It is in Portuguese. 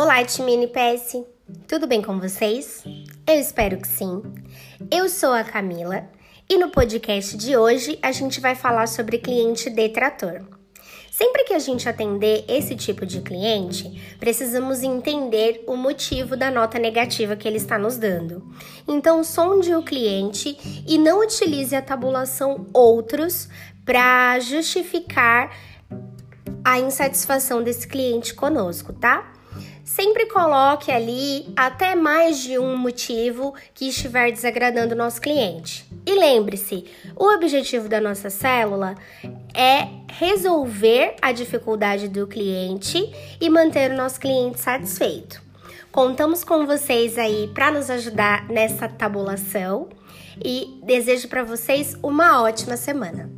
Olá, time NPS! Tudo bem com vocês? Eu espero que sim. Eu sou a Camila e no podcast de hoje a gente vai falar sobre cliente detrator. Sempre que a gente atender esse tipo de cliente, precisamos entender o motivo da nota negativa que ele está nos dando. Então, sonde o cliente e não utilize a tabulação outros para justificar a insatisfação desse cliente conosco, tá? Sempre coloque ali até mais de um motivo que estiver desagradando o nosso cliente. E lembre-se, o objetivo da nossa célula é resolver a dificuldade do cliente e manter o nosso cliente satisfeito. Contamos com vocês aí para nos ajudar nessa tabulação e desejo para vocês uma ótima semana.